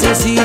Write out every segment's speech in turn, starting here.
Necesito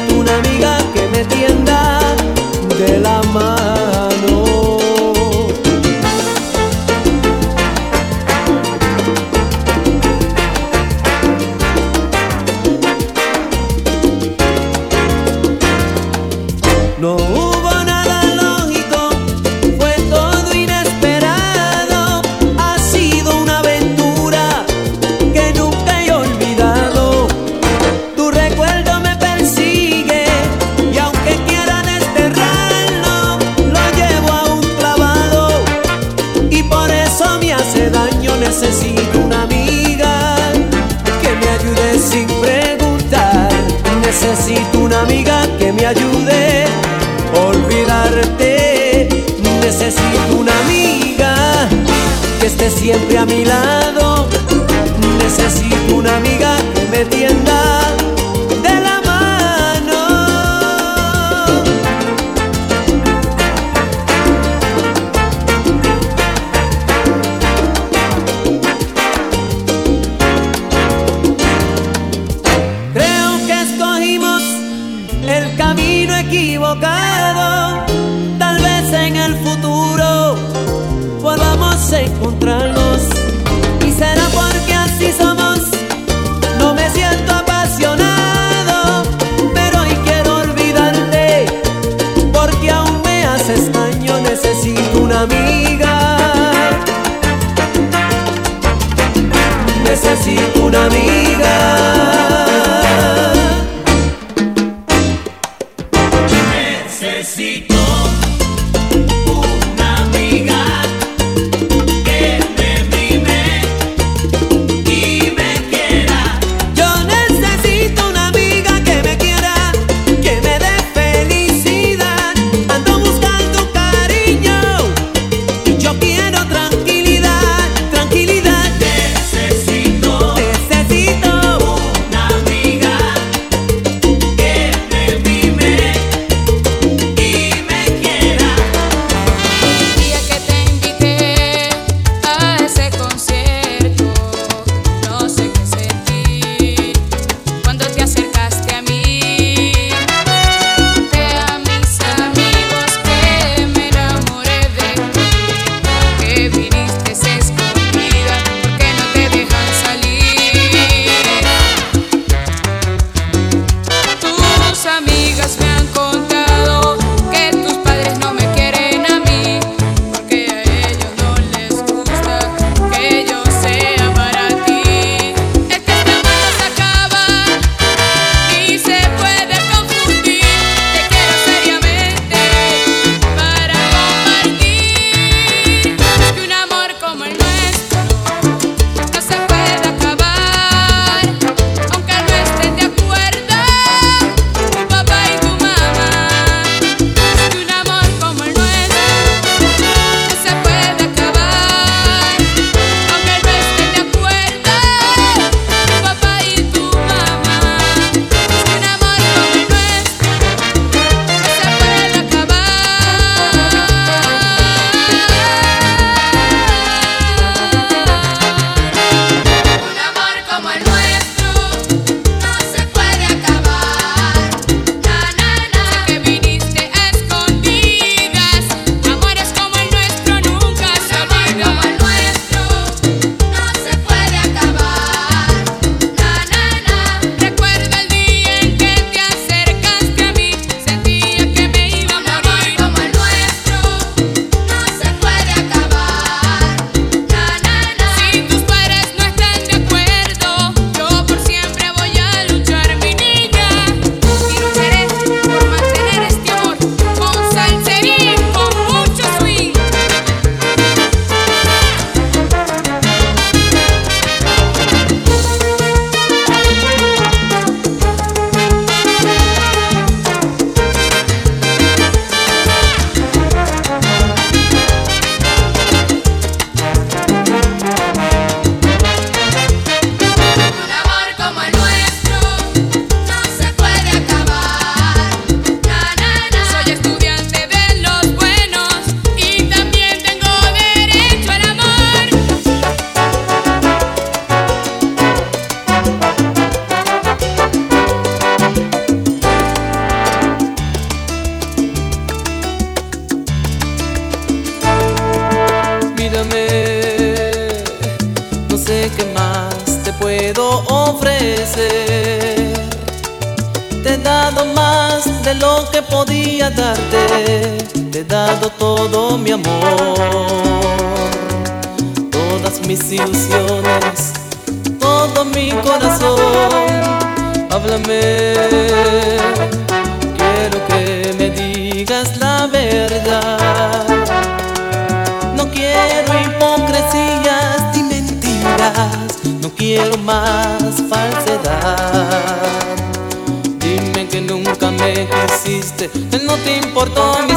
todo mi amor, todas mis ilusiones, todo mi corazón. Háblame, quiero que me digas la verdad. No quiero hipocresías ni mentiras, no quiero más falsedad. Dime que nunca me quisiste, que no te importó mi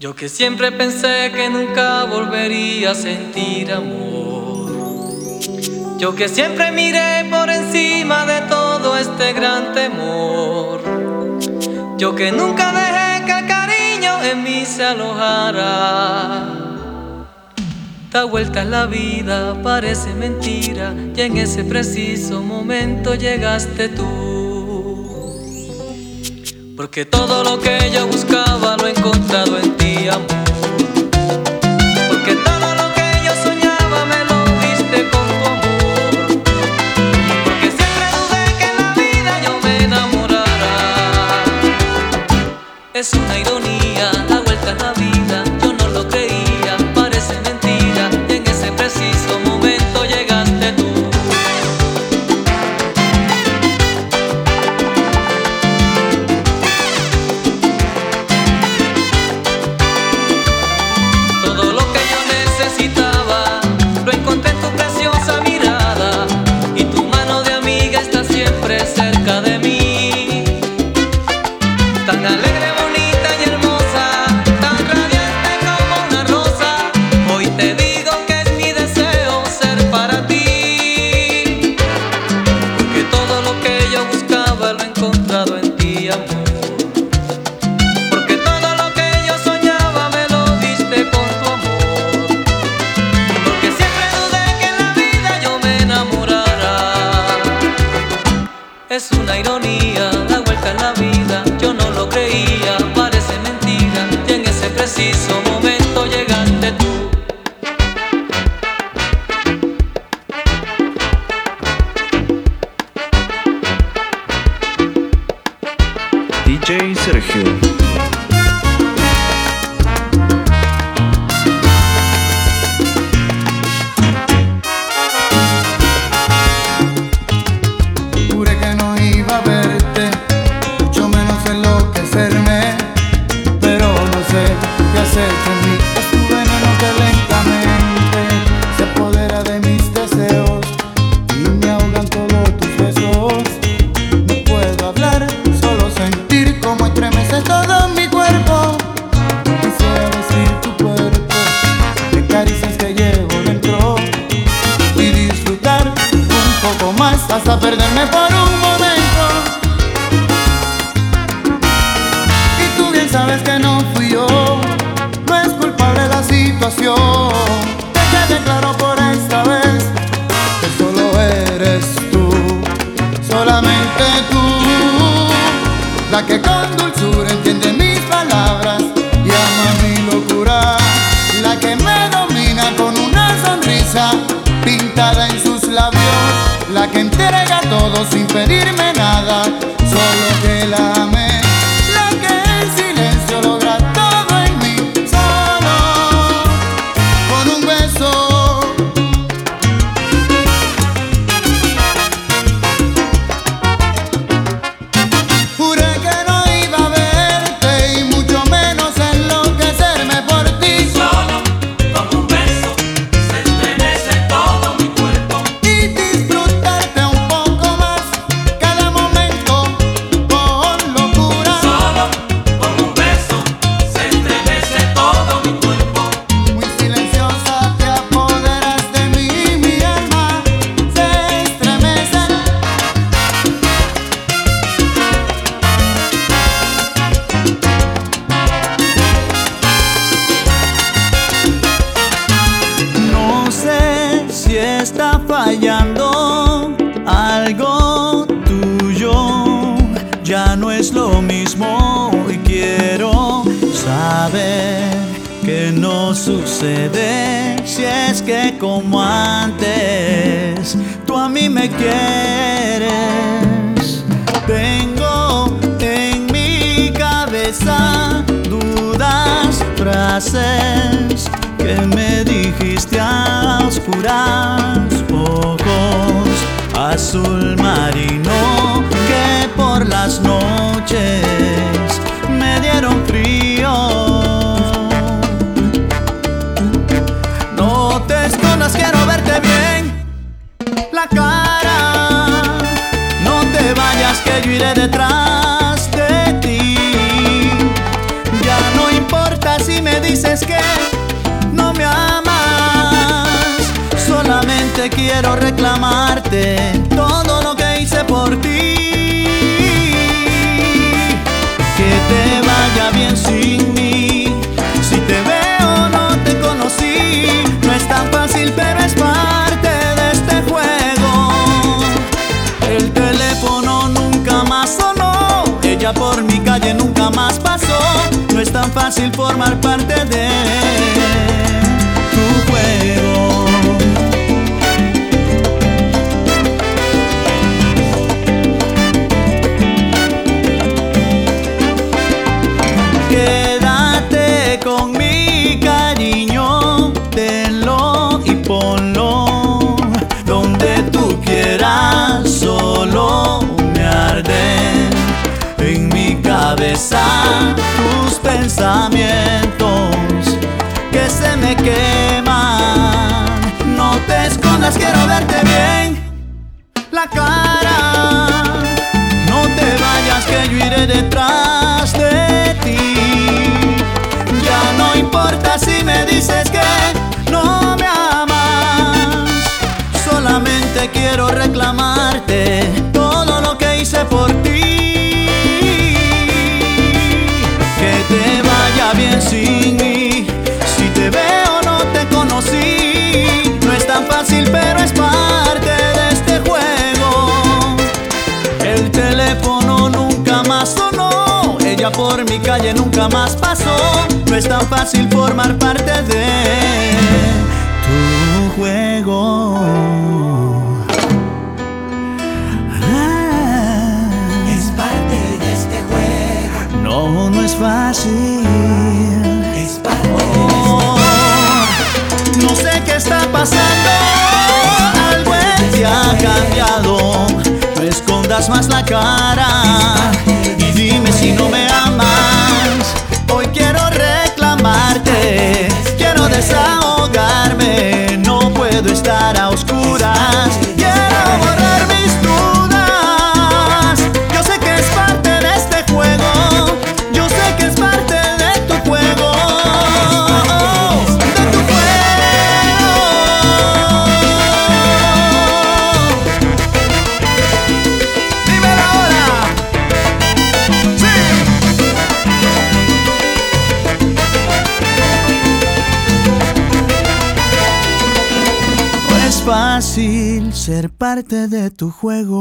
Yo que siempre pensé que nunca volvería a sentir amor. Yo que siempre miré por encima de todo este gran temor. Yo que nunca dejé que el cariño en mí se alojara. Da vuelta la vida, parece mentira, y en ese preciso momento llegaste tú. Porque todo lo que yo buscaba lo he encontrado en ti. sin pedirme no sucede si es que como antes tú a mí me quieres. Tengo en mi cabeza dudas, frases que me dijiste a oscuras, ojos azul marino que por las noches Solamente quiero reclamarte todo lo que hice por ti. Que te vaya bien sin mí. Si te veo no te conocí. No es tan fácil, pero es parte de este juego. El teléfono nunca más sonó. Ella por mi calle nunca más pasó. No es tan fácil formar parte de tu juego. Tus pensamientos que se me queman. No te escondas, quiero verte bien la cara. No te vayas que yo iré detrás de ti. Ya no importa si me dices que no me amas. Solamente quiero reclamarte todo lo que hice por ti. Por mi calle nunca más pasó. No es tan fácil formar parte de tu juego. Ah. Es parte de este juego. No, no es fácil. Es parte Oh, no sé qué está pasando. Algo en ti ha cambiado. No escondas más la cara. Y dime si no me reclamarte. Quiero desahogarme. No puedo estar a oscuras. Ser parte de tu juego.